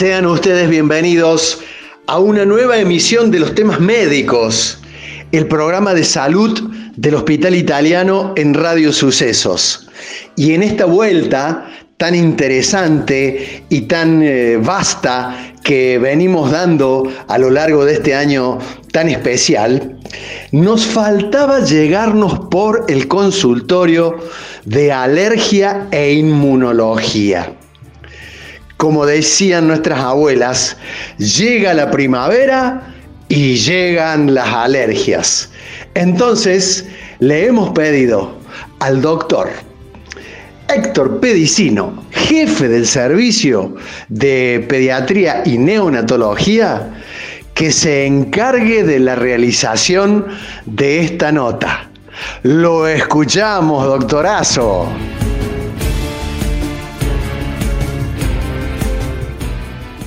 Sean ustedes bienvenidos a una nueva emisión de los temas médicos, el programa de salud del Hospital Italiano en Radio Sucesos. Y en esta vuelta tan interesante y tan eh, vasta que venimos dando a lo largo de este año tan especial, nos faltaba llegarnos por el consultorio de alergia e inmunología. Como decían nuestras abuelas, llega la primavera y llegan las alergias. Entonces, le hemos pedido al doctor Héctor Pedicino, jefe del servicio de pediatría y neonatología, que se encargue de la realización de esta nota. Lo escuchamos, doctorazo.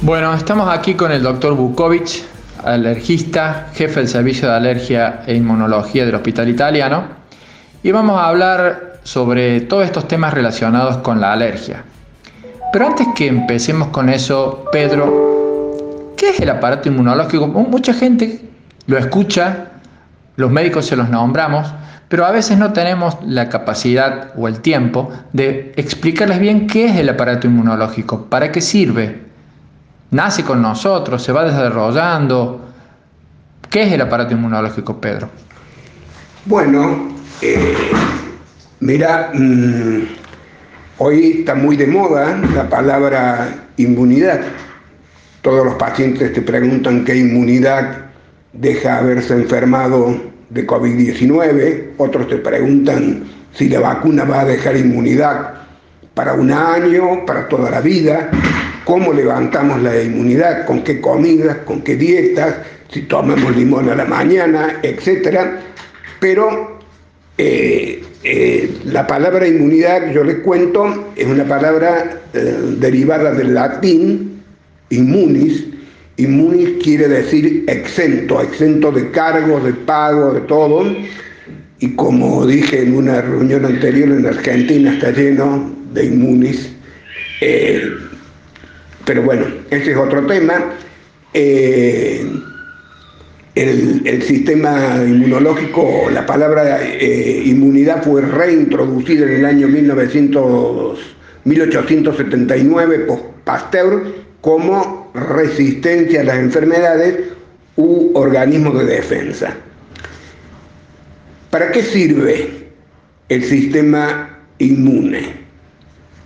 Bueno, estamos aquí con el doctor Bukovic, alergista, jefe del servicio de alergia e inmunología del Hospital Italiano, y vamos a hablar sobre todos estos temas relacionados con la alergia. Pero antes que empecemos con eso, Pedro, ¿qué es el aparato inmunológico? Mucha gente lo escucha, los médicos se los nombramos, pero a veces no tenemos la capacidad o el tiempo de explicarles bien qué es el aparato inmunológico, para qué sirve. Nace con nosotros, se va desarrollando. ¿Qué es el aparato inmunológico, Pedro? Bueno, eh, mira, mm, hoy está muy de moda la palabra inmunidad. Todos los pacientes te preguntan qué inmunidad deja haberse enfermado de COVID-19, otros te preguntan si la vacuna va a dejar inmunidad para un año, para toda la vida, cómo levantamos la inmunidad, con qué comidas, con qué dietas, si tomamos limón a la mañana, etc. Pero eh, eh, la palabra inmunidad, yo les cuento, es una palabra eh, derivada del latín, inmunis. Inmunis quiere decir exento, exento de cargos, de pago, de todo. Y como dije en una reunión anterior en Argentina, está lleno de inmunis. pero bueno, ese es otro tema. El, sistema inmunológico, la palabra eh, inmunidad fue reintroducida en el año 1900, 1879 por Pasteur como resistencia a las enfermedades u organismo de defensa. ¿Para qué sirve el sistema inmune?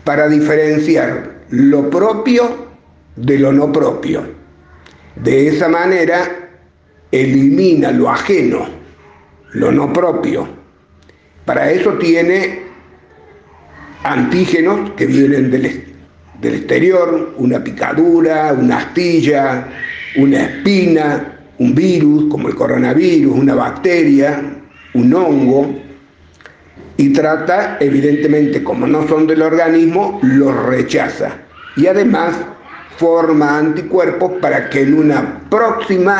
Para diferenciar lo propio de lo no propio. De esa manera elimina lo ajeno, lo no propio. Para eso tiene antígenos que vienen del, exterior, una picadura, una astilla, una espina, un virus como el coronavirus, una bacteria, un hongo, y trata, evidentemente, como no son del organismo, los rechaza. Y además forma anticuerpos para que en una próxima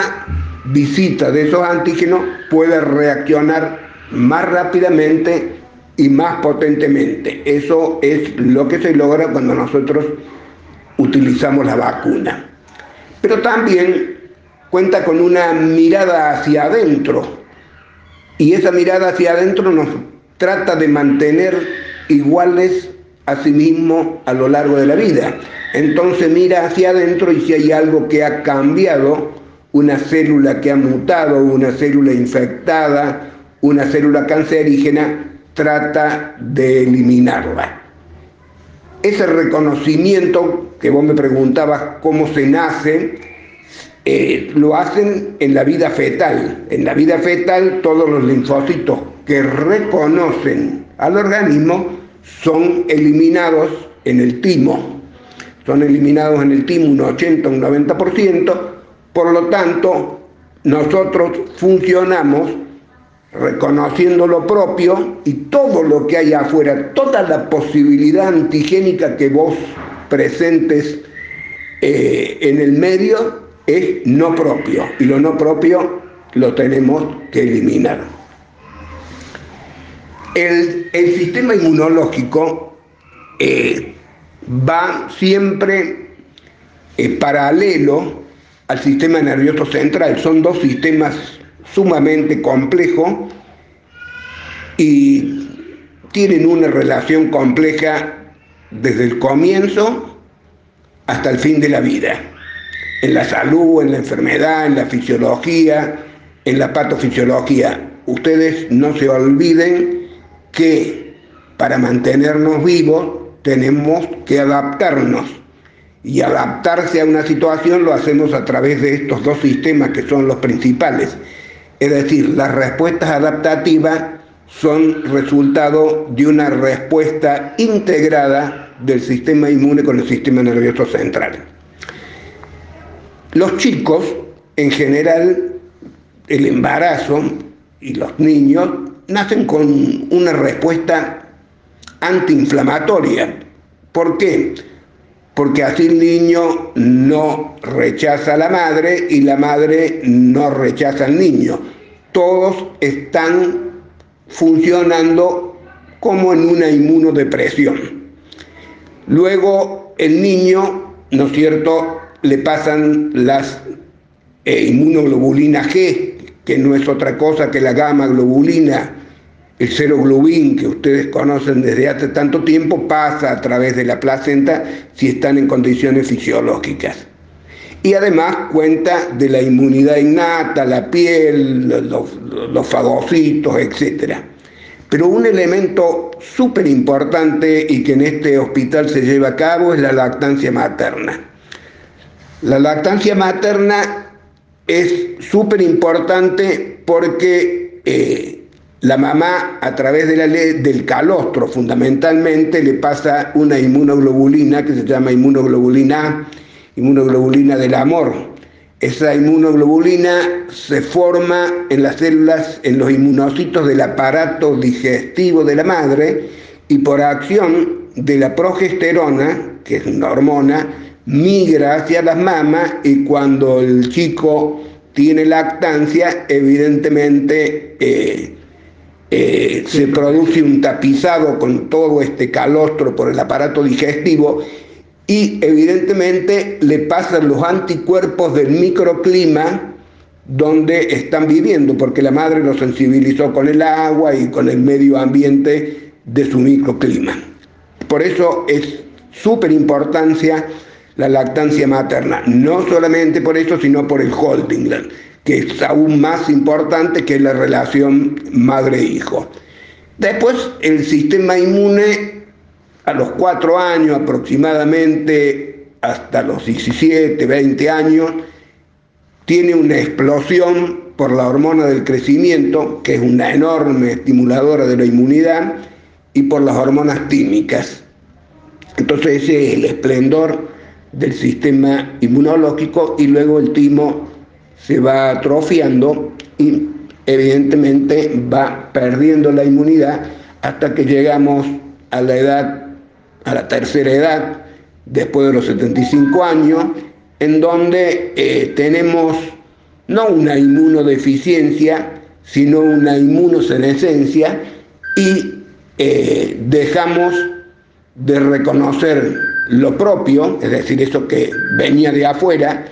visita de esos antígenos puede reaccionar más rápidamente y más potentemente. Eso es lo que se logra cuando nosotros utilizamos la vacuna. Pero también cuenta con una mirada hacia adentro y esa mirada hacia adentro nos trata de mantener iguales a sí mismo a lo largo de la vida. Entonces mira hacia adentro y si hay algo que ha cambiado, una célula que ha mutado, una célula infectada, una célula cancerígena, trata de eliminarla. Ese reconocimiento que vos me preguntabas cómo se nace, eh, lo hacen en la vida fetal. En la vida fetal todos los linfocitos que reconocen al organismo son eliminados en el timo. Son eliminados en el timo un 80, un 90%, por lo tanto, nosotros funcionamos reconociendo lo propio y todo lo que hay afuera, toda la posibilidad antigénica que vos presentes eh, en el medio es no propio y lo no propio lo tenemos que eliminar. El, sistema inmunológico eh, va siempre eh, paralelo al sistema nervioso central. Son dos sistemas sumamente complejos y tienen una relación compleja desde el comienzo hasta el fin de la vida. En la salud, en la enfermedad, en la fisiología, en la patofisiología. Ustedes no se olviden que para mantenernos vivos tenemos que adaptarnos. Y adaptarse a una situación lo hacemos a través de estos dos sistemas que son los principales. Es decir, las respuestas adaptativas son resultado de una respuesta integrada del sistema inmune con el sistema nervioso central. Los chicos, en general, el embarazo y los niños nacen con una respuesta antiinflamatoria. ¿Por qué? Porque así el niño no rechaza a la madre y la madre no rechaza al niño. Todos están funcionando como en una inmunodepresión. Luego el niño, ¿no es cierto?, le pasan las eh, inmunoglobulinas G, que no es otra cosa que la gamma globulina, el seroglobin que ustedes conocen desde hace tanto tiempo, pasa a través de la placenta si están en condiciones fisiológicas. Y además cuenta de la inmunidad innata, la piel, los, los fagocitos, etc. Pero un elemento súper importante y que en este hospital se lleva a cabo es la lactancia materna. La lactancia materna es súper importante porque eh, la mamá a través de la ley del calostro fundamentalmente le pasa una inmunoglobulina que se llama inmunoglobulina inmunoglobulina del amor. Esa inmunoglobulina se forma en las células, en los inmunocitos del aparato digestivo de la madre y por acción de la progesterona, que es una hormona, migra hacia las mamas y cuando el chico tiene lactancia, evidentemente eh, eh, se produce un tapizado con todo este calostro por el aparato digestivo y evidentemente le pasan los anticuerpos del microclima donde están viviendo, porque la madre lo sensibilizó con el agua y con el medio ambiente de su microclima. Por eso es súper importancia la lactancia materna, no solamente por eso, sino por el holding, que es aún más importante que la relación madre-hijo. Después, el sistema inmune a los cuatro años aproximadamente, hasta los 17, 20 años, tiene una explosión por la hormona del crecimiento, que es una enorme estimuladora de la inmunidad, y por las hormonas tímicas. Entonces ese es el esplendor del sistema inmunológico y luego el timo se va atrofiando y evidentemente va perdiendo la inmunidad hasta que llegamos a la edad, a la tercera edad, después de los 75 años, en donde eh, tenemos no una inmunodeficiencia, sino una inmunosenescencia y eh, dejamos de reconocer lo propio, es decir, eso que venía de afuera,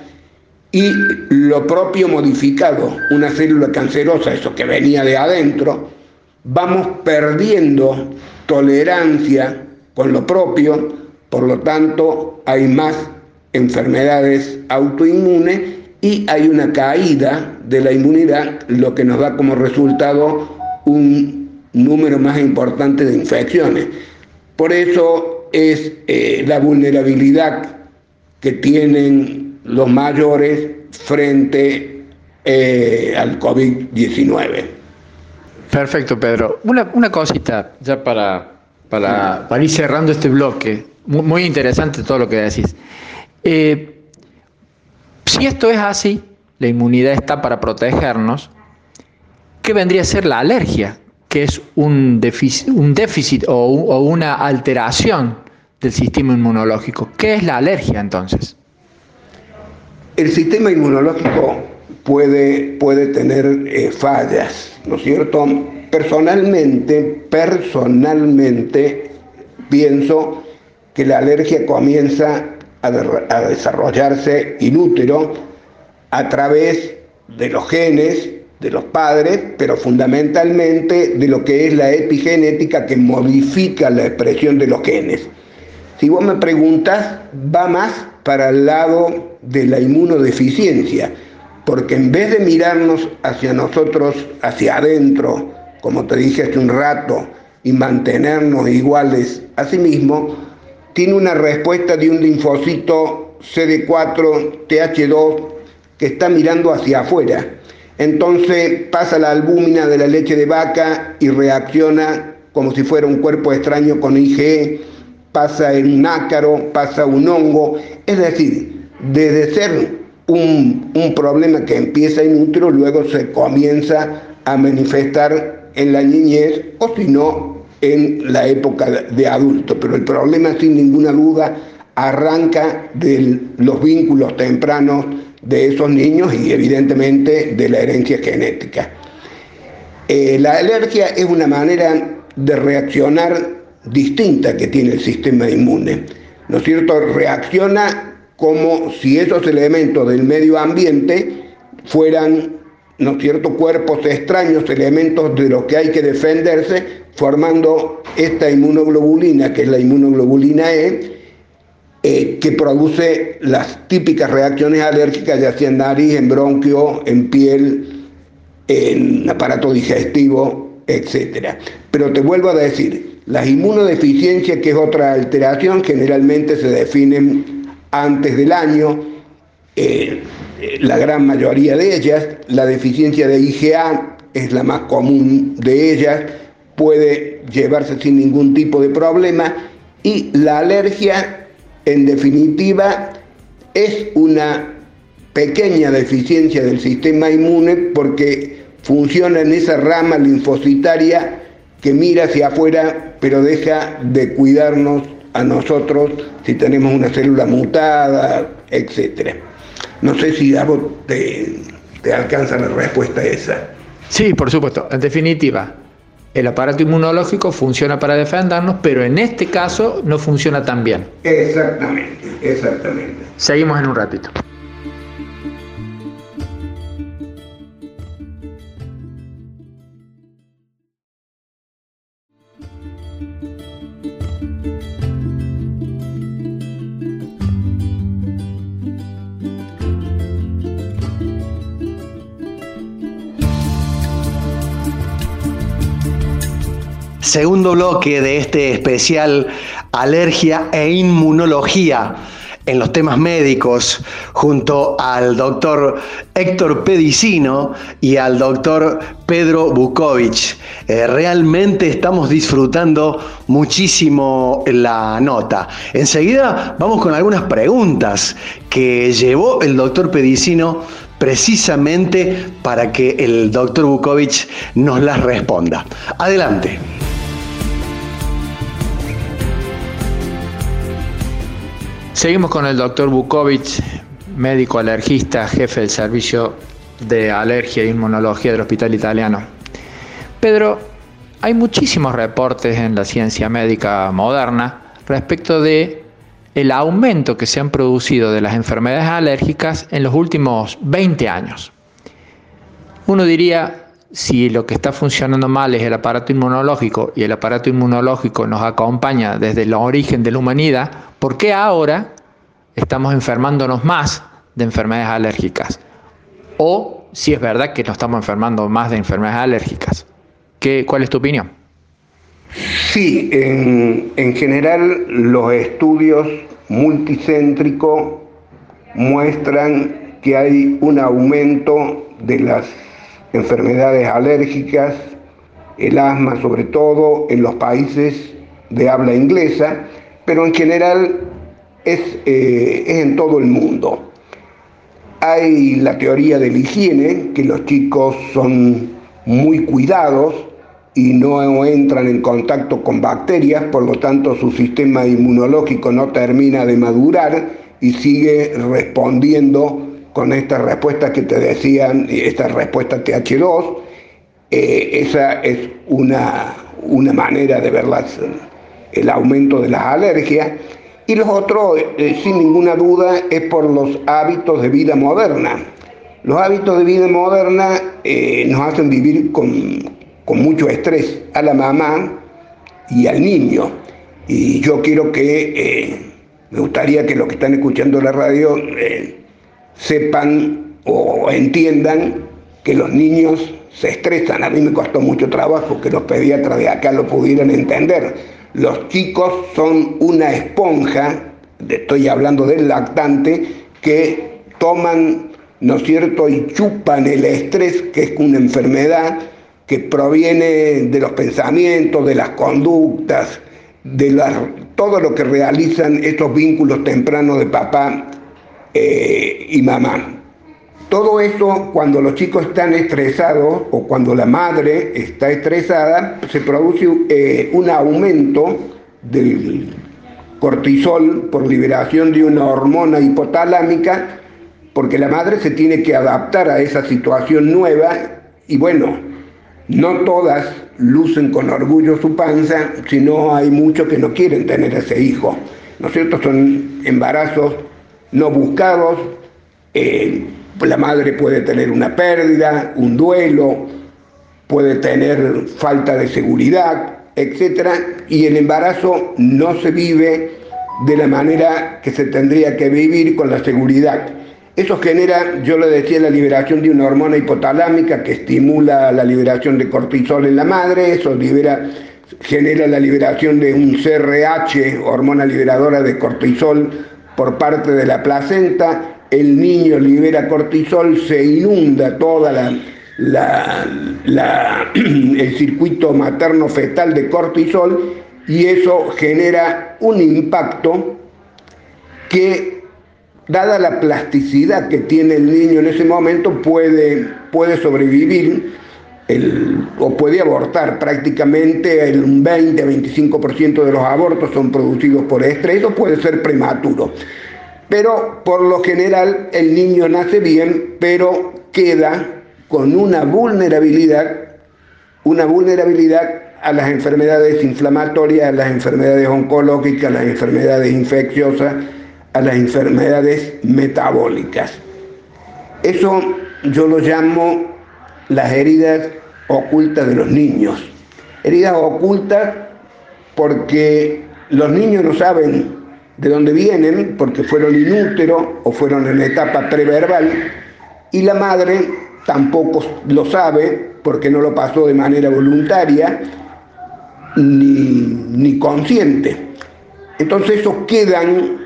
y lo propio modificado, una célula cancerosa, eso que venía de adentro, vamos perdiendo tolerancia con lo propio, por lo tanto hay más enfermedades autoinmunes y hay una caída de la inmunidad, lo que nos da como resultado un número más importante de infecciones. Por eso es eh, la vulnerabilidad que tienen los mayores frente eh, al COVID-19. Perfecto, Pedro. Una, cosita ya para, para, ir cerrando este bloque. Muy, interesante todo lo que decís. Eh, si esto es así, la inmunidad está para protegernos, ¿qué vendría a ser la alergia? Que es un déficit, un déficit o, una alteración del sistema inmunológico. ¿Qué es la alergia entonces? El sistema inmunológico puede, puede tener eh, fallas, ¿no es cierto? Personalmente, personalmente pienso que la alergia comienza a, a desarrollarse inútero a través de los genes de los padres, pero fundamentalmente de lo que es la epigenética que modifica la expresión de los genes. Si vos me preguntas, va más para el lado de la inmunodeficiencia, porque en vez de mirarnos hacia nosotros, hacia adentro, como te dije hace un rato, y mantenernos iguales a sí mismo, tiene una respuesta de un linfocito CD4 TH2 que está mirando hacia afuera. Entonces pasa la albúmina de la leche de vaca y reacciona como si fuera un cuerpo extraño con IgE, pasa un ácaro, pasa un hongo, es decir, desde ser un, un problema que empieza en útero, luego se comienza a manifestar en la niñez o si no en la época de adulto. Pero el problema sin ninguna duda arranca de los vínculos tempranos de esos niños y evidentemente de la herencia genética. Eh, la alergia es una manera de reaccionar distinta que tiene el sistema inmune. ¿No es cierto? Reacciona como si esos elementos del medio ambiente fueran, ¿no es cierto?, cuerpos extraños, elementos de los que hay que defenderse, formando esta inmunoglobulina, que es la inmunoglobulina E, eh, que produce las típicas reacciones alérgicas, ya sea en nariz, en bronquio, en piel, en aparato digestivo, etc. Pero te vuelvo a decir, las inmunodeficiencias, que es otra alteración, generalmente se definen antes del año, eh, la gran mayoría de ellas, la deficiencia de IgA es la más común de ellas, puede llevarse sin ningún tipo de problema, y la alergia en definitiva, es una pequeña deficiencia del sistema inmune porque funciona en esa rama linfocitaria que mira hacia afuera pero deja de cuidarnos a nosotros si tenemos una célula mutada, etc. No sé si a te, te alcanza la respuesta esa. Sí, por supuesto. En definitiva, el aparato inmunológico funciona para defendernos, pero en este caso no funciona tan bien. Exactamente, exactamente. Seguimos en un ratito. Segundo bloque de este especial Alergia e Inmunología en los temas médicos junto al doctor Héctor Pedicino y al doctor Pedro Bukovic. Eh, realmente estamos disfrutando muchísimo la nota. Enseguida vamos con algunas preguntas que llevó el doctor Pedicino precisamente para que el doctor Bukovic nos las responda. Adelante. Seguimos con el doctor Bukovic, médico alergista, jefe del servicio de alergia e inmunología del Hospital Italiano. Pedro, hay muchísimos reportes en la ciencia médica moderna respecto de el aumento que se han producido de las enfermedades alérgicas en los últimos 20 años. Uno diría, si lo que está funcionando mal es el aparato inmunológico y el aparato inmunológico nos acompaña desde el origen de la humanidad, ¿por qué ahora estamos enfermándonos más de enfermedades alérgicas? O si es verdad que nos estamos enfermando más de enfermedades alérgicas. ¿Qué, ¿Cuál es tu opinión? Sí, en, en general los estudios multicéntricos muestran que hay un aumento de las enfermedades alérgicas, el asma sobre todo en los países de habla inglesa, pero en general es, eh, es en todo el mundo. Hay la teoría de la higiene, que los chicos son muy cuidados y no entran en contacto con bacterias, por lo tanto su sistema inmunológico no termina de madurar y sigue respondiendo con estas respuestas que te decían, esta respuesta TH2. Eh, esa es una, una manera de ver las, el aumento de las alergias Y los otros, eh, sin ninguna duda, es por los hábitos de vida moderna. Los hábitos de vida moderna eh, nos hacen vivir con, mucho estrés a la mamá y al niño. Y yo quiero que, me gustaría que los que están escuchando la radio sepan o entiendan que los niños se estresan. A mí me costó mucho trabajo que los pediatras de acá lo pudieran entender. Los chicos son una esponja, estoy hablando del lactante, que toman, ¿no es cierto?, y chupan el estrés, que es una enfermedad que proviene de los pensamientos, de las conductas, de todo lo que realizan estos vínculos tempranos de papá eh, y mamá. Todo eso, cuando los chicos están estresados o cuando la madre está estresada, se produce eh, un aumento del cortisol por liberación de una hormona hipotalámica, porque la madre se tiene que adaptar a esa situación nueva y bueno, no todas lucen con orgullo su panza, sino hay muchos que no quieren tener ese hijo. ¿No es cierto? Son embarazos no buscados. Eh, la madre puede tener una pérdida, un duelo, puede tener falta de seguridad, etc. Y el embarazo no se vive de la manera que se tendría que vivir con la seguridad. Eso genera, yo le decía, la liberación de una hormona hipotalámica que estimula la liberación de cortisol en la madre, eso libera, genera la liberación de un CRH, hormona liberadora de cortisol, por parte de la placenta, el niño libera cortisol, se inunda toda la, el circuito materno-fetal de cortisol y eso genera un impacto que, dada la plasticidad que tiene el niño en ese momento, puede, puede sobrevivir o puede abortar. Prácticamente el 20-25% de los abortos son producidos por estrés o puede ser prematuro. Pero por lo general el niño nace bien, pero queda con una vulnerabilidad, una vulnerabilidad a las enfermedades inflamatorias, a las enfermedades oncológicas, a las enfermedades infecciosas, a las enfermedades metabólicas. Eso yo lo llamo las heridas ocultas de los niños. Heridas ocultas porque los niños no saben de dónde vienen, porque fueron inútero o fueron en etapa preverbal, y la madre tampoco lo sabe porque no lo pasó de manera voluntaria ni, consciente. Entonces esos quedan,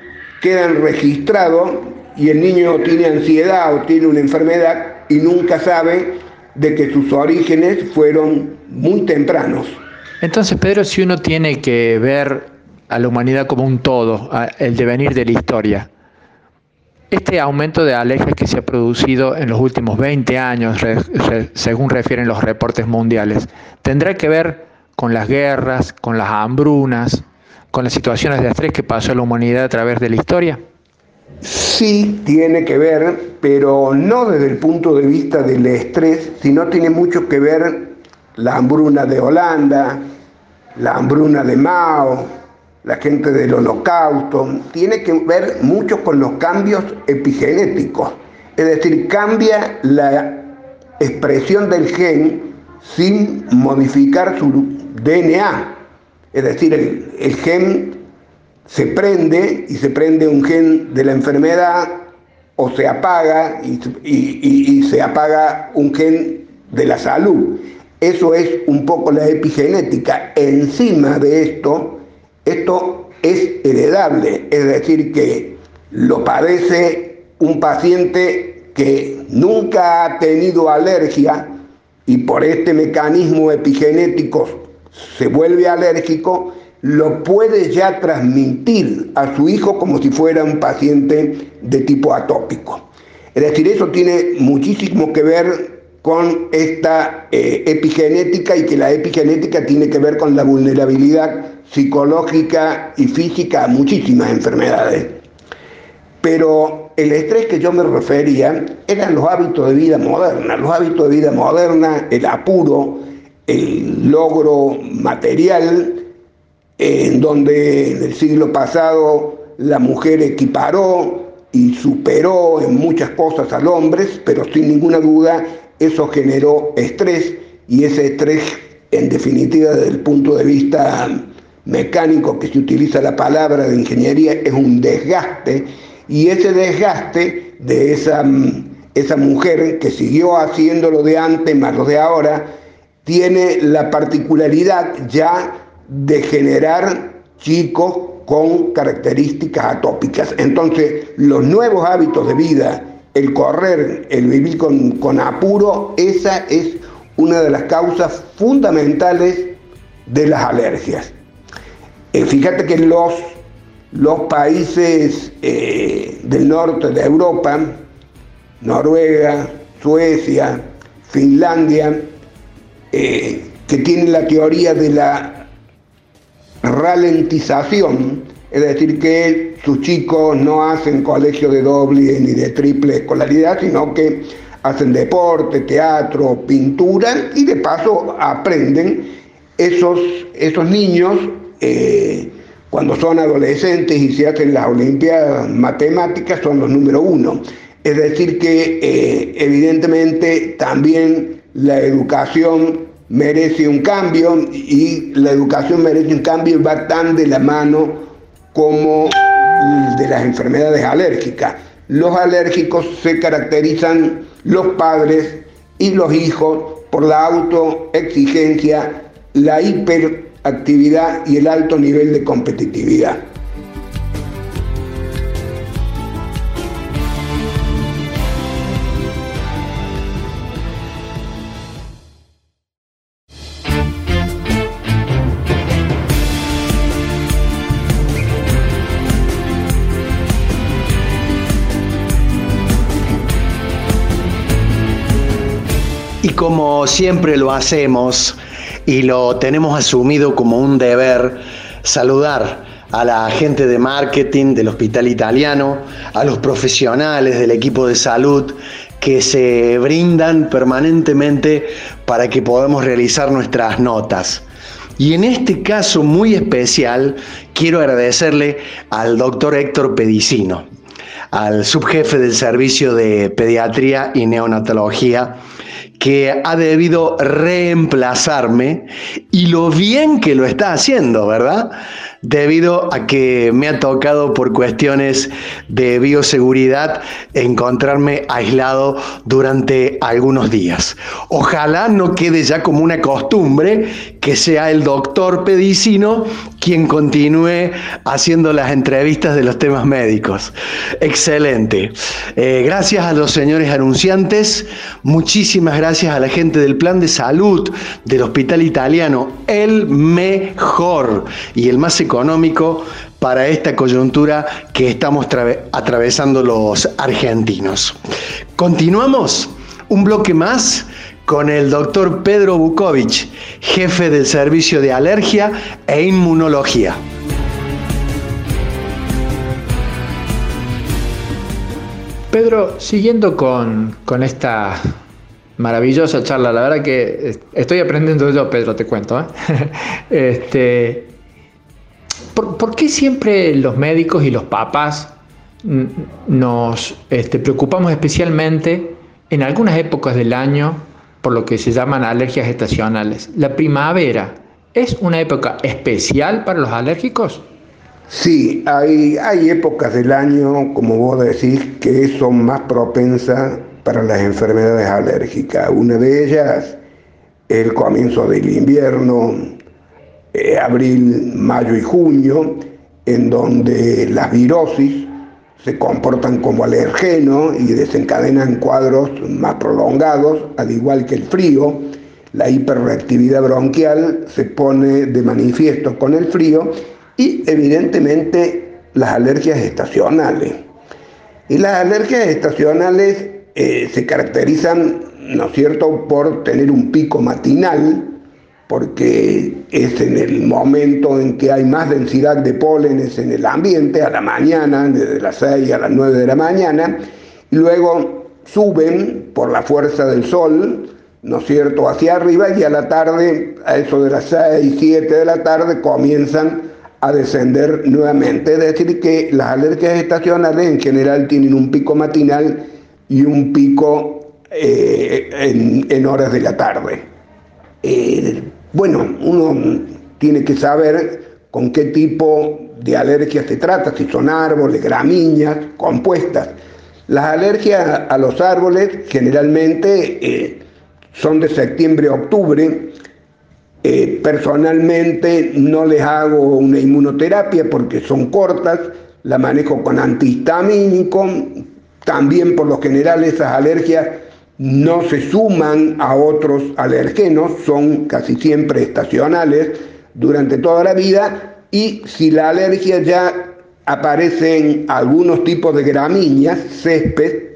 quedan registrados y el niño tiene ansiedad o tiene una enfermedad y nunca sabe de que sus orígenes fueron muy tempranos. Entonces, Pedro, si uno tiene que ver a la humanidad como un todo, el devenir de la historia. Este aumento de alergias que se ha producido en los últimos 20 años, según refieren los reportes mundiales, tendrá que ver con las guerras, con las hambrunas, con las situaciones de estrés que pasó la humanidad a través de la historia. Sí, tiene que ver, pero no desde el punto de vista del estrés, sino tiene mucho que ver la hambruna de Holanda, la hambruna de Mao, la gente del holocausto, tiene que ver mucho con los cambios epigenéticos. Es decir, cambia la expresión del gen sin modificar su DNA. Es decir, el, gen se prende y se prende un gen de la enfermedad o se apaga y, y se apaga un gen de la salud. Eso es un poco la epigenética. Encima de esto, esto es heredable, es decir, que lo padece un paciente que nunca ha tenido alergia y por este mecanismo epigenético se vuelve alérgico, lo puede ya transmitir a su hijo como si fuera un paciente de tipo atópico. Es decir, eso tiene muchísimo que ver con esta eh, epigenética y que la epigenética tiene que ver con la vulnerabilidad psicológica y física a muchísimas enfermedades. Pero el estrés que yo me refería eran los hábitos de vida moderna, los hábitos de vida moderna, el apuro, el logro material, en donde en el siglo pasado la mujer equiparó y superó en muchas cosas al hombre, pero sin ninguna duda eso generó estrés y ese estrés en definitiva desde el punto de vista mecánico que se utiliza la palabra de ingeniería es un desgaste. Y ese desgaste de esa, esa mujer que siguió haciéndolo de antes más lo de ahora tiene la particularidad ya de generar chicos con características atópicas. Entonces, los nuevos hábitos de vida, el correr, el vivir con, apuro, esa es una de las causas fundamentales de las alergias. Eh, fíjate que los, los países eh, del norte de Europa, Noruega, Suecia, Finlandia, eh, que tienen la teoría de la ralentización, es decir, que sus chicos no hacen colegio de doble ni de triple escolaridad, sino que hacen deporte, teatro, pintura y de paso aprenden esos, esos niños eh, cuando son adolescentes y se hacen las Olimpiadas Matemáticas son los número uno. Es decir, que eh, evidentemente también la educación merece un cambio y la educación merece un cambio va tan de la mano como de las enfermedades alérgicas. Los alérgicos se caracterizan los padres y los hijos por la autoexigencia, la hiperactividad y el alto nivel de competitividad. Como siempre lo hacemos y lo tenemos asumido como un deber, saludar a la gente de marketing del Hospital Italiano, a los profesionales del equipo de salud que se brindan permanentemente para que podamos realizar nuestras notas. Y en este caso muy especial quiero agradecerle al doctor Héctor Pedicino, al subjefe del servicio de pediatría y neonatología que ha debido reemplazarme y lo bien que lo está haciendo, ¿verdad? Debido a que me ha tocado por cuestiones de bioseguridad encontrarme aislado durante algunos días. Ojalá no quede ya como una costumbre que sea el doctor Pedicino quien continúe haciendo las entrevistas de los temas médicos. Excelente. Eh, gracias a los señores anunciantes, muchísimas gracias a la gente del plan de salud del Hospital Italiano, el mejor y el más económico para esta coyuntura que estamos atravesando los argentinos. Continuamos un bloque más con el doctor Pedro Bukovic, jefe del Servicio de Alergia e Inmunología. Pedro, siguiendo con, con esta maravillosa charla, la verdad que estoy aprendiendo yo, Pedro, te cuento. ¿eh? este, ¿por, qué siempre los médicos y los papás nos este, preocupamos especialmente en algunas épocas del año por lo que se llaman alergias estacionales? ¿La primavera es una época especial para los alérgicos? Sí, hay, hay épocas del año, como vos decís, que son más propensas para las enfermedades alérgicas. Una de ellas el comienzo del invierno, eh, abril, mayo y junio, en donde las virosis se comportan como alergeno y desencadenan cuadros más prolongados, al igual que el frío. La hiperreactividad bronquial se pone de manifiesto con el frío y evidentemente las alergias estacionales. Y las alergias estacionales eh, se caracterizan, ¿no es cierto?, por tener un pico matinal, porque es en el momento en que hay más densidad de pólenes en el ambiente, a la mañana, desde las 6 a las 9 de la mañana, luego suben por la fuerza del sol, ¿no es cierto?, hacia arriba y a la tarde, a eso de las 6, 7 de la tarde, comienzan a descender nuevamente. Es decir, que las alergias estacionales en general tienen un pico matinal y un pico eh, en, horas de la tarde. Bueno, uno tiene que saber con qué tipo de alergias se trata, si son árboles, gramíneas, compuestas. Las alergias a los árboles generalmente eh, son de septiembre a octubre. Eh, personalmente no les hago una inmunoterapia porque son cortas, la manejo con antihistamínico. También por lo general esas alergias no se suman a otros alergenos, son casi siempre estacionales durante toda la vida y si la alergia ya aparecen algunos tipos de gramíneas, césped,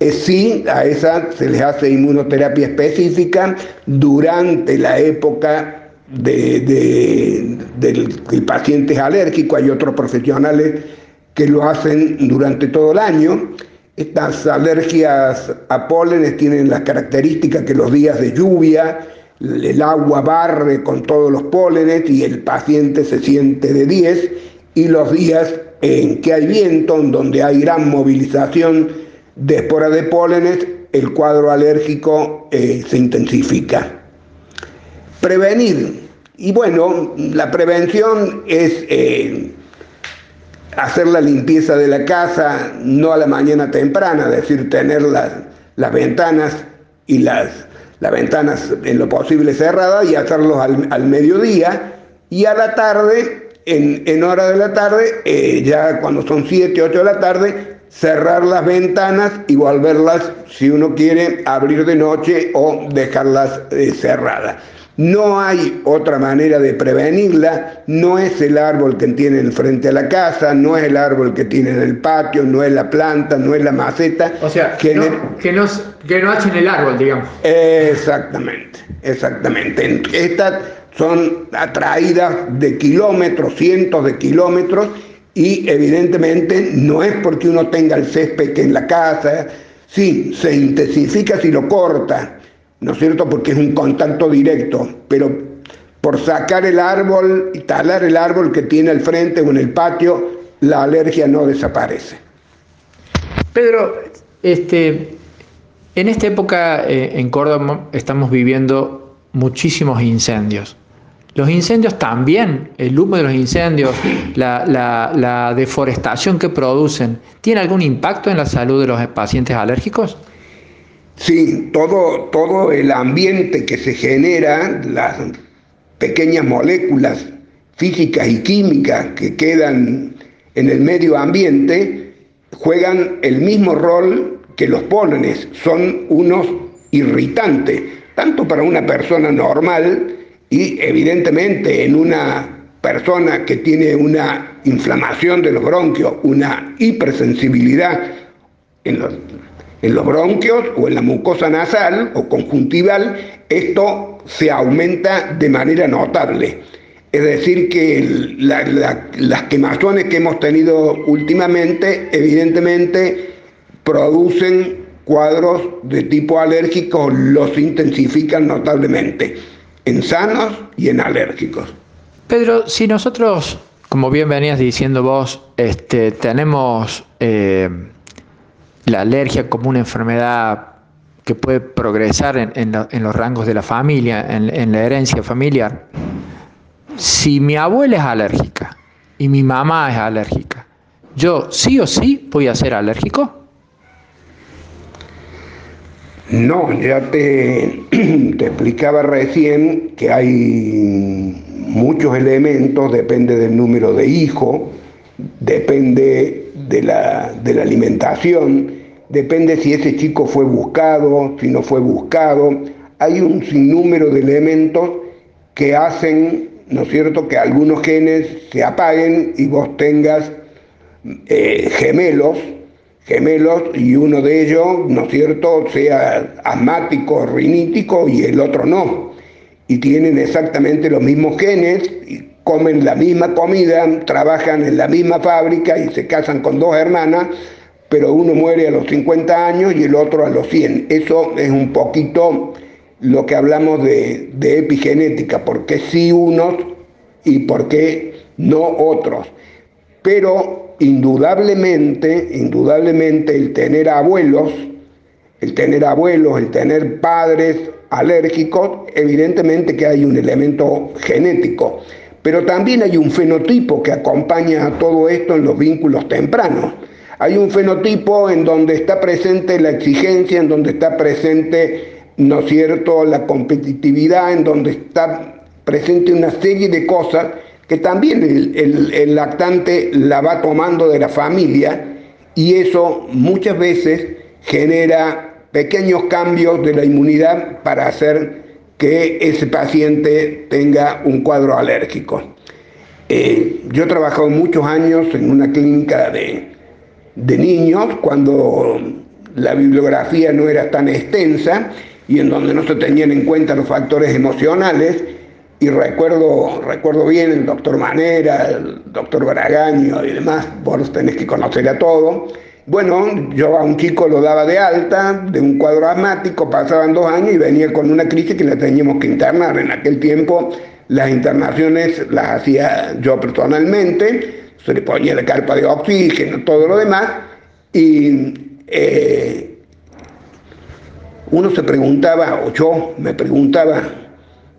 eh, sí, a esa se les hace inmunoterapia específica durante la época del, del paciente es alérgico, hay otros profesionales que lo hacen durante todo el año. Estas alergias a pólenes tienen las características que los días de lluvia, el agua barre con todos los pólenes y el paciente se siente de 10 y los días en que hay viento, en donde hay gran movilización de esporas de pólenes, el cuadro alérgico eh, se intensifica. Prevenir. Y bueno, la prevención es eh, hacer la limpieza de la casa no a la mañana temprana, es decir, tener las, las ventanas y las, las ventanas en lo posible cerradas y hacerlos al, al mediodía y a la tarde en, hora de la tarde, eh, ya cuando son 7, 8 de la tarde, cerrar las ventanas y volverlas, si uno quiere, abrir de noche o dejarlas eh, cerradas. No hay otra manera de prevenirla, no es el árbol que tiene frente a la casa, no es el árbol que tiene en el patio, no es la planta, no es la maceta. O sea, que, no, que, no, que no el árbol, digamos. Exactamente, exactamente. Esta son atraídas de kilómetros, cientos de kilómetros, y evidentemente no es porque uno tenga el césped que en la casa, sí, se intensifica si lo corta, ¿no es cierto? Porque es un contacto directo, pero por sacar el árbol y talar el árbol que tiene al frente o en el patio, la alergia no desaparece. Pedro, este, en esta época eh, en Córdoba estamos viviendo muchísimos incendios. Los incendios también, el humo de los incendios, la, deforestación que producen, ¿tiene algún impacto en la salud de los pacientes alérgicos? Sí, todo, todo el ambiente que se genera, las pequeñas moléculas físicas y químicas que quedan en el medio ambiente, juegan el mismo rol que los pólenes, son unos irritantes, tanto para una persona normal, y evidentemente en una persona que tiene una inflamación de los bronquios, una hipersensibilidad en los, en los bronquios o en la mucosa nasal o conjuntival, esto se aumenta de manera notable. Es decir, que las quemazones que hemos tenido últimamente, evidentemente, producen cuadros de tipo alérgico, los intensifican notablemente en sanos y en alérgicos. Pedro, si nosotros, como bien venías diciendo vos, este, tenemos eh, la alergia como una enfermedad que puede progresar en, los rangos de la familia, en, la herencia familiar, si mi abuela es alérgica y mi mamá es alérgica, ¿yo sí o sí voy a ser alérgico? No, ya te, te, explicaba recién que hay muchos elementos, depende del número de hijos, depende de la, de la alimentación, depende si ese chico fue buscado, si no fue buscado. Hay un sinnúmero de elementos que hacen, ¿no es cierto?, que algunos genes se apaguen y vos tengas eh, gemelos gemelos y uno de ellos, ¿no es cierto?, sea asmático, rinítico y el otro no. Y tienen exactamente los mismos genes, comen la misma comida, trabajan en la misma fábrica y se casan con dos hermanas, pero uno muere a los 50 años y el otro a los 100. Eso es un poquito lo que hablamos de, de epigenética, por qué sí unos y por qué no otros. Pero indudablemente, indudablemente el tener abuelos, el tener abuelos, el tener padres alérgicos, evidentemente que hay un elemento genético, pero también hay un fenotipo que acompaña a todo esto en los vínculos tempranos. Hay un fenotipo en donde está presente la exigencia, en donde está presente, ¿no es cierto?, la competitividad, en donde está presente una serie de cosas que también el, lactante la va tomando de la familia y eso muchas veces genera pequeños cambios de la inmunidad para hacer que ese paciente tenga un cuadro alérgico. Eh, yo he trabajado muchos años en una clínica de, de niños cuando la bibliografía no era tan extensa y en donde no se tenían en cuenta los factores emocionales. Y recuerdo, recuerdo bien el doctor Manera, el doctor Baragaño y demás, vos tenés que conocer a todo. Bueno, yo a un chico lo daba de alta, de un cuadro asmático, pasaban dos años y venía con una crisis que la teníamos que internar. En aquel tiempo las internaciones las hacía yo personalmente, se le ponía la carpa de oxígeno, todo lo demás, y eh, uno se preguntaba, o yo me preguntaba,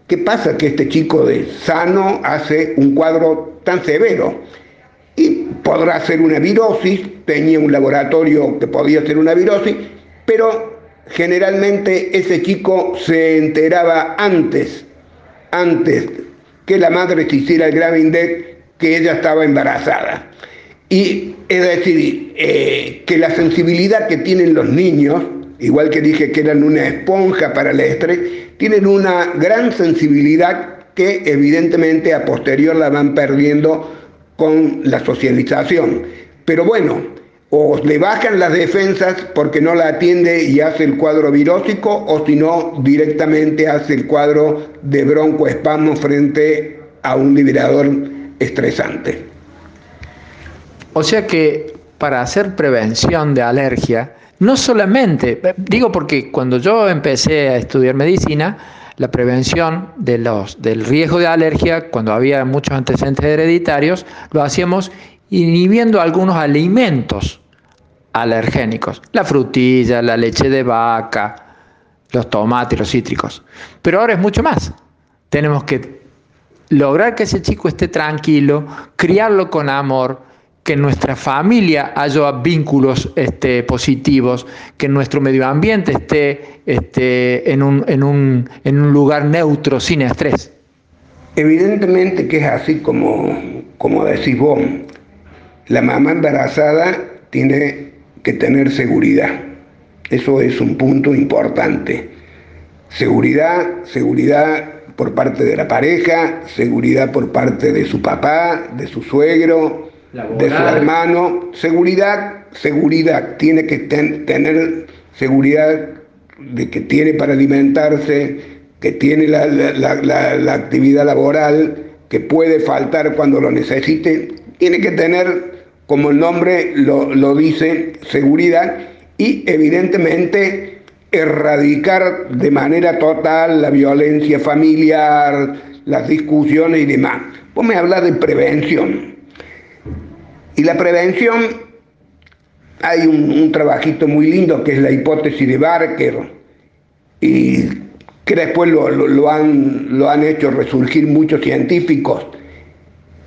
¿qué pasa que este chico de sano hace un cuadro tan severo? Podrá ser una virosis, tenía un laboratorio que podía ser una virosis, pero generalmente ese chico se enteraba antes, antes que la madre se hiciera el grave que ella estaba embarazada. Y es decir, eh, que la sensibilidad que tienen los niños, igual que dije que eran una esponja para el estrés, tienen una gran sensibilidad que evidentemente a posterior la van perdiendo con la socialización. Pero bueno, o le bajan las defensas porque no la atiende y hace el cuadro virósico, o si no, directamente hace el cuadro de broncoespasmo frente a un liberador estresante. O sea que para hacer prevención de alergia, no solamente, digo porque cuando yo empecé a estudiar medicina, la prevención de los, del riesgo de alergia, cuando había muchos antecedentes hereditarios, lo hacíamos inhibiendo algunos alimentos alergénicos, la frutilla, la leche de vaca, los tomates, los cítricos. Pero ahora es mucho más. Tenemos que lograr que ese chico esté tranquilo, criarlo con amor, que en nuestra familia haya vínculos este, positivos, que nuestro medio ambiente esté este, en, un, en, un, en un lugar neutro, sin estrés. Evidentemente que es así como, como decís vos. La mamá embarazada tiene que tener seguridad. Eso es un punto importante. Seguridad, seguridad por parte de la pareja, seguridad por parte de su papá, de su suegro, de su hermano. Seguridad, seguridad. Tiene que tener seguridad de que tiene para alimentarse, que tiene la, actividad laboral, que puede faltar cuando lo necesite. Tiene que tener, como el nombre lo, lo dice, seguridad y evidentemente erradicar de manera total la violencia familiar, las discusiones y demás. Vos me hablas de prevención. Y la prevención, hay un, trabajito muy lindo que es la hipótesis de Barker, y que después lo, han, lo han hecho resurgir muchos científicos,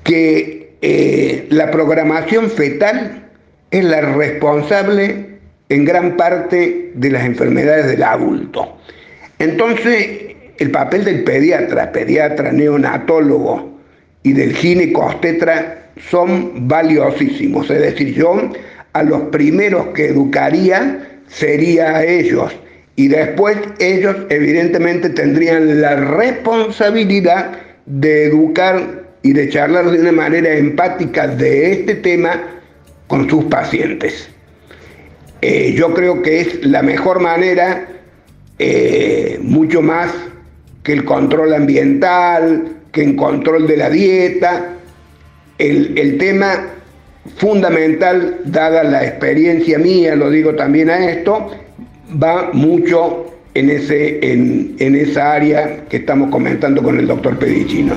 que eh, la programación fetal es la responsable en gran parte de las enfermedades del adulto. Entonces, el papel del pediatra, pediatra neonatólogo y del ginecostetra son valiosísimos. Es decir, yo a los primeros que educaría sería a ellos. Y después ellos evidentemente tendrían la responsabilidad de educar y de charlar de una manera empática de este tema con sus pacientes. Eh, yo creo que es la mejor manera, eh, mucho más que el control ambiental, que el control de la dieta, el, tema fundamental, dada la experiencia mía, lo digo también a esto, va mucho en, ese, en, en esa área que estamos comentando con el doctor Pedicino.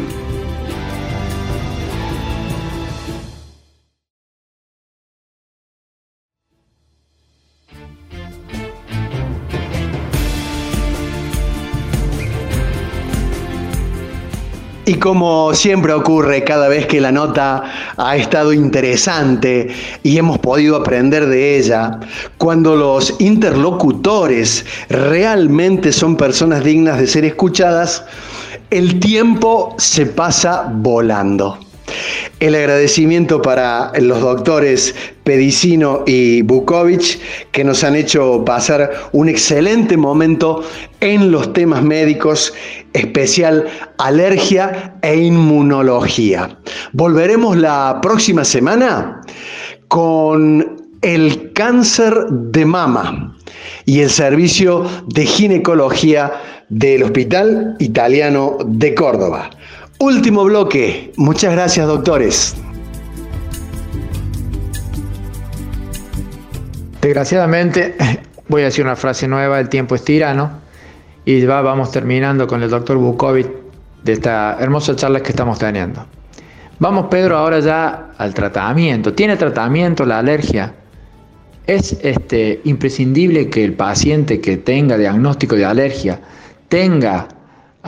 Y como siempre ocurre cada vez que la nota ha estado interesante y hemos podido aprender de ella, cuando los interlocutores realmente son personas dignas de ser escuchadas, el tiempo se pasa volando. El agradecimiento para los doctores Pedicino y Bukovic, que nos han hecho pasar un excelente momento en los temas médicos, especial alergia e inmunología. Volveremos la próxima semana con el cáncer de mama y el servicio de ginecología del Hospital Italiano de Córdoba. Último bloque. Muchas gracias, doctores. Desgraciadamente, voy a decir una frase nueva, el tiempo es tirano, y va, vamos terminando con el doctor Bukovic de esta hermosa charla que estamos teniendo. Vamos, Pedro, ahora ya al tratamiento. ¿Tiene tratamiento la alergia? ¿Es este, imprescindible que el paciente que tenga diagnóstico de alergia tenga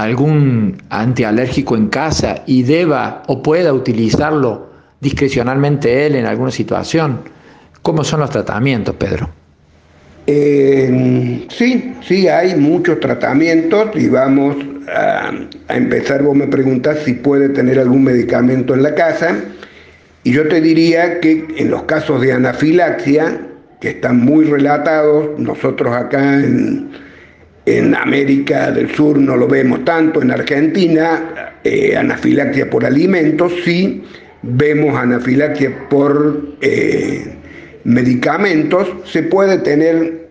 algún antialérgico en casa y deba o pueda utilizarlo discrecionalmente él en alguna situación. ¿Cómo son los tratamientos, Pedro? Sí, sí, hay muchos tratamientos y vamos a, a, empezar. Vos me preguntás si puede tener algún medicamento en la casa y yo te diría que en los casos de anafilaxia, que están muy relatados, nosotros acá en, en América del Sur no lo vemos tanto, en Argentina, eh, anafilaxia por alimentos, sí, vemos anafilaxia por eh, medicamentos, se puede tener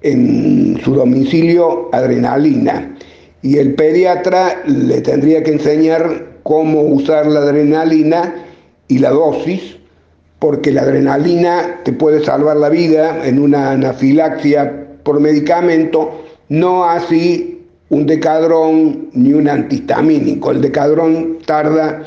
en su domicilio adrenalina. Y el pediatra le tendría que enseñar cómo usar la adrenalina y la dosis, porque la adrenalina te puede salvar la vida en una anafilaxia por medicamento, no así un decadrón ni un antihistamínico. El decadrón tarda,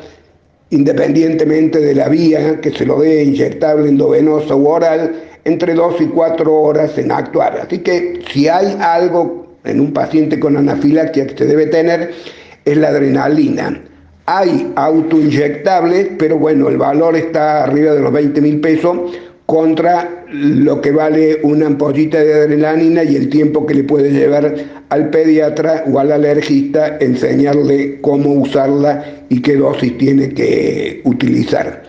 independientemente de la vía que se lo dé inyectable, endovenosa u oral, entre dos y cuatro horas en actuar. Así que si hay algo en un paciente con anafilaxia que se debe tener, es la adrenalina. Hay autoinyectables, pero bueno, el valor está arriba de los 20 mil pesos contra lo que vale una ampollita de adrenalina y el tiempo que le puede llevar al pediatra o al alergista enseñarle cómo usarla y qué dosis tiene que utilizar.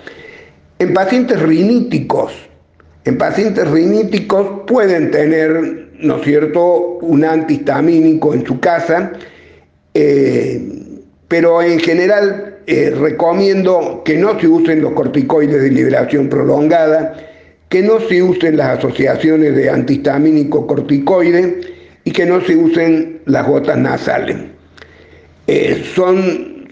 En pacientes riníticos, en pacientes pueden tener, ¿no es cierto?, un antihistamínico en su casa, eh, pero en general eh, recomiendo que no se usen los corticoides de liberación prolongada, que no se usen las asociaciones de antihistamínico corticoide y que no se usen las gotas nasales. Eh, son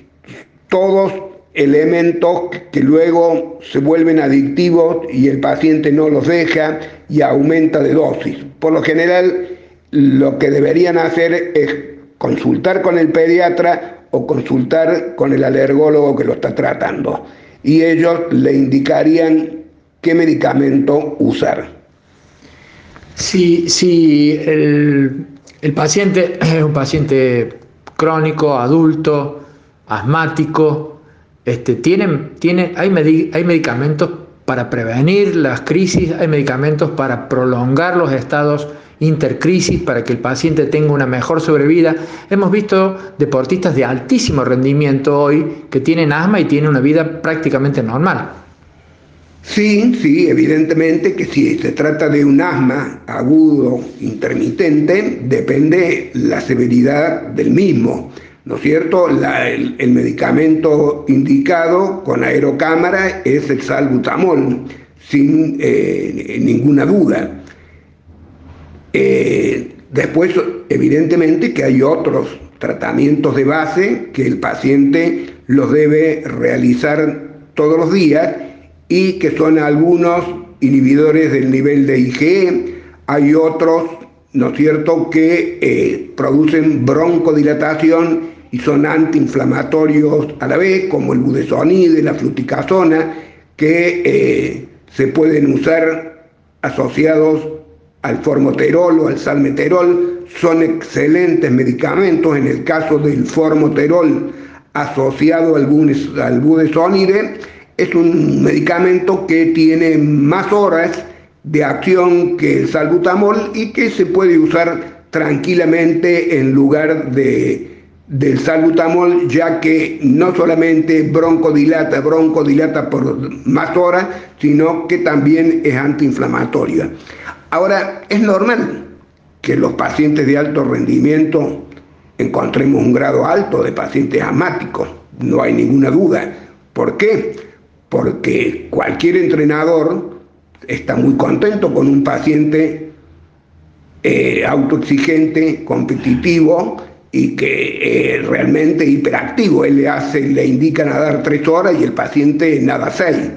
todos elementos que luego se vuelven adictivos y el paciente no los deja y aumenta de dosis. Por lo general, lo que deberían hacer es consultar con el pediatra o consultar con el alergólogo que lo está tratando. Y ellos le indicarían qué medicamento usar. Si, si el, paciente es un paciente crónico, adulto, asmático, este, tienen, tiene, hay, hay medicamentos para prevenir las crisis, hay medicamentos para prolongar los estados intercrisis para que el paciente tenga una mejor sobrevida. Hemos visto deportistas de altísimo rendimiento hoy que tienen asma y tienen una vida prácticamente normal. Sí, sí, evidentemente que si se trata de un asma agudo, intermitente, depende la severidad del mismo. ¿No es cierto? el, medicamento indicado con aerocámara es el salbutamol, sin eh, ninguna duda. Eh, después, evidentemente que hay otros tratamientos de base que el paciente los debe realizar todos los días y que son algunos inhibidores del nivel de IgE, hay otros, ¿no es cierto?, que eh, producen broncodilatación y son antiinflamatorios a la vez, como el budesonide, la fluticasona, que eh, se pueden usar asociados al formoterol o al salmeterol, son excelentes medicamentos. En el caso del formoterol asociado al, al budesonide, es un medicamento que tiene más horas de acción que el salbutamol y que se puede usar tranquilamente en lugar de, del salbutamol, ya que no solamente broncodilata, broncodilata por más horas, sino que también es antiinflamatoria. Ahora, es normal que los pacientes de alto rendimiento encontremos un grado alto de pacientes asmáticos, no hay ninguna duda. ¿Por qué? Porque cualquier entrenador está muy contento con un paciente eh, autoexigente, competitivo y que eh, realmente hiperactivo. Él le hace, le indica nadar tres horas y el paciente nada seis.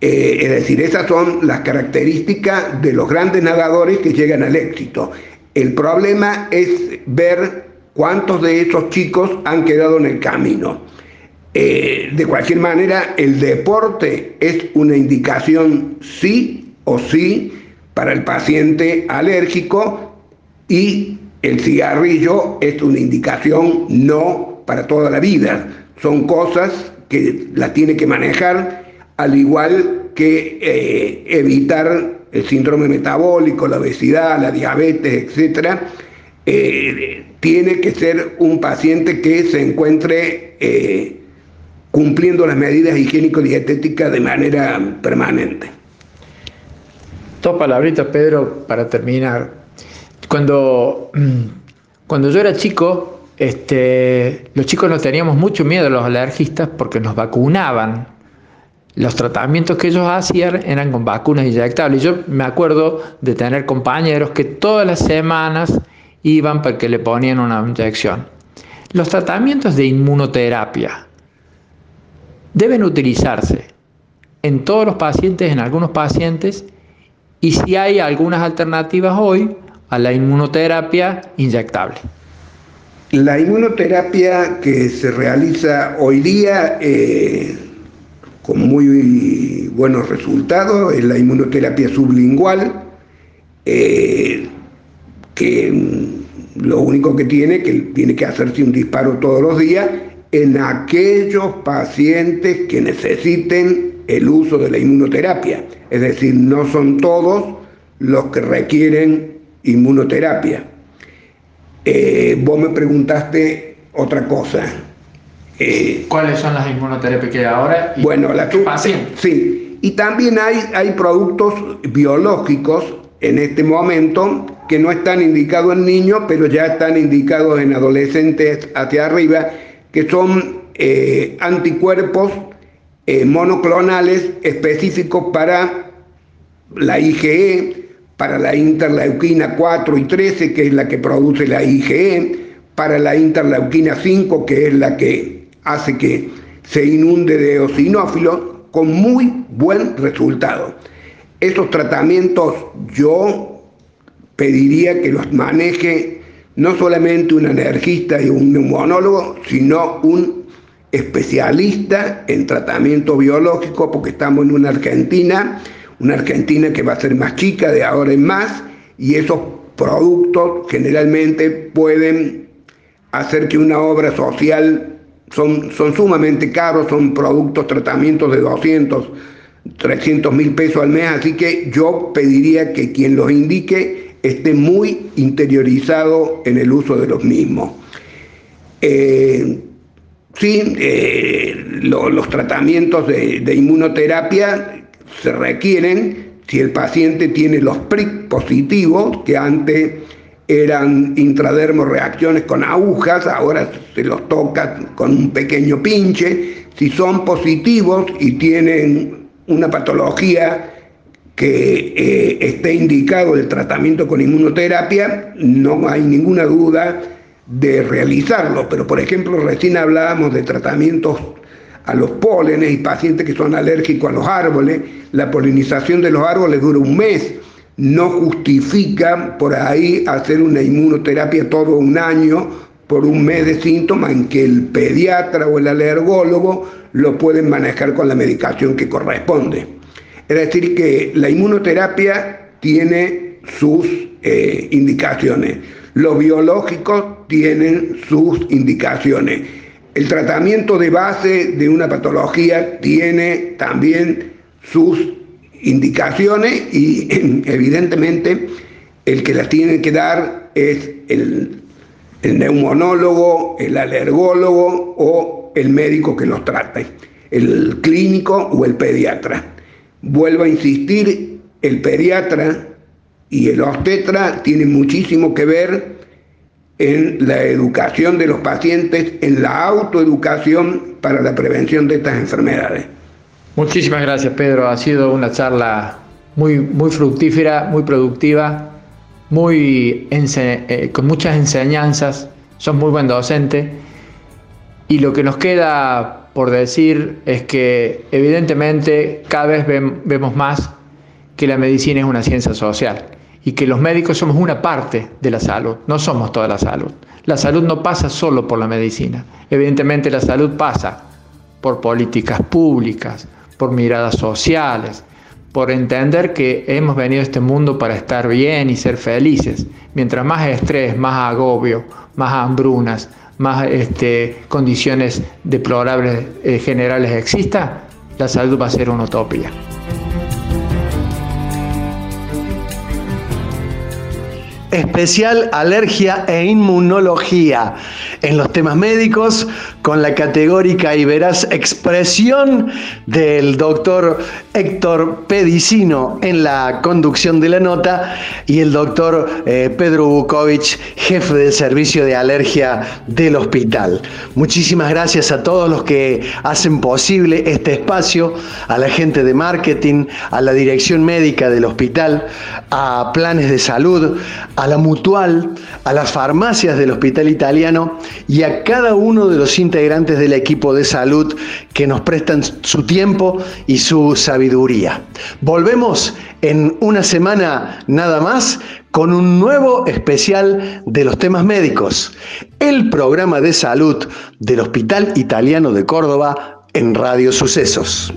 Eh, es decir, esas son las características de los grandes nadadores que llegan al éxito. El problema es ver cuántos de esos chicos han quedado en el camino. De cualquier manera, el deporte es una indicación sí o sí para el paciente alérgico y el cigarrillo es una indicación no para toda la vida. Son cosas que las tiene que manejar al igual que eh, evitar el síndrome metabólico, la obesidad, la diabetes, etc. Eh, tiene que ser un paciente que se encuentre eh, cumpliendo las medidas higiénico-dietéticas de manera permanente. Dos palabritas, Pedro, para terminar. Cuando, cuando yo era chico, este, los chicos no teníamos mucho miedo a los alergistas porque nos vacunaban. Los tratamientos que ellos hacían eran con vacunas inyectables. Yo me acuerdo de tener compañeros que todas las semanas iban para que le ponían una inyección. Los tratamientos de inmunoterapia deben utilizarse en todos los pacientes, en algunos pacientes, y si hay algunas alternativas hoy a la inmunoterapia inyectable. La inmunoterapia que se realiza hoy día eh, con muy buenos resultados es la inmunoterapia sublingual, eh, que lo único que tiene que tiene que hacerse un disparo todos los días en aquellos pacientes que necesiten el uso de la inmunoterapia. Es decir, no son todos los que requieren inmunoterapia. Eh, vos me preguntaste otra cosa. Eh, ¿Cuáles son las inmunoterapias que hay ahora? bueno, la paciente. Sí, y también hay, hay productos biológicos en este momento que no están indicados en niños, pero ya están indicados en adolescentes hacia arriba, que son eh, anticuerpos eh, monoclonales específicos para la IgE, para la interleuquina 4 y 13, que es la que produce la IgE, para la interleuquina 5, que es la que hace que se inunde de eosinófilos, con muy buen resultado. Esos tratamientos yo pediría que los maneje no solamente un energista y un neumonólogo, sino un especialista en tratamiento biológico porque estamos en una Argentina, una Argentina que va a ser más chica de ahora en más y esos productos generalmente pueden hacer que una obra social son, son sumamente caros, son productos, tratamientos de 200, 300 mil pesos al mes, así que yo pediría que quien los indique esté muy interiorizado en el uso de los mismos. Eh, Sí, eh, los tratamientos de, inmunoterapia se requieren si el paciente tiene los PRIC positivos, que antes eran intradermos reacciones con agujas, ahora se los toca con un pequeño pinche. Si son positivos y tienen una patología que eh, esté indicado el tratamiento con inmunoterapia, no hay ninguna duda de realizarlo, pero por ejemplo recién hablábamos de tratamientos a los pólenes y pacientes que son alérgicos a los árboles, la polinización de los árboles dura un mes, no justifica por ahí hacer una inmunoterapia todo un año por un mes de síntomas en que el pediatra o el alergólogo lo pueden manejar con la medicación que corresponde. Es decir, que la inmunoterapia tiene sus eh, indicaciones. Los biológicos tienen sus indicaciones. El tratamiento de base de una patología tiene también sus indicaciones y evidentemente el que las tiene que dar es el, neumonólogo, el alergólogo o el médico que los trata, el clínico o el pediatra. Vuelvo a insistir, el pediatra y el obstetra tienen muchísimo que ver en la educación de los pacientes, en la autoeducación para la prevención de estas enfermedades. Muchísimas gracias Pedro, ha sido una charla muy, muy fructífera, muy productiva, muy eh, con muchas enseñanzas, sos muy buen docente. Y lo que nos queda por decir es que evidentemente cada vez vemos más que la medicina es una ciencia social y que los médicos somos una parte de la salud, no somos toda la salud. La salud no pasa solo por la medicina, evidentemente la salud pasa por políticas públicas, por miradas sociales, por entender que hemos venido a este mundo para estar bien y ser felices. Mientras más estrés, más agobio, más hambrunas, más este, condiciones deplorables eh, generales exista, la salud va a ser una utopía. Especial alergia e inmunología en los temas médicos con la categórica y veraz expresión del doctor Héctor Pedicino en la conducción de la nota y el doctor eh, Pedro Bukovic, jefe del servicio de alergia del hospital. Muchísimas gracias a todos los que hacen posible este espacio, a la gente de marketing, a la dirección médica del hospital, a planes de salud, a la mutual, a las farmacias del hospital italiano y a cada uno de los integrantes del equipo de salud que nos prestan su tiempo y su sabiduría. Volvemos en una semana nada más con un nuevo especial de los temas médicos, el programa de salud del Hospital Italiano de Córdoba en Radio Sucesos.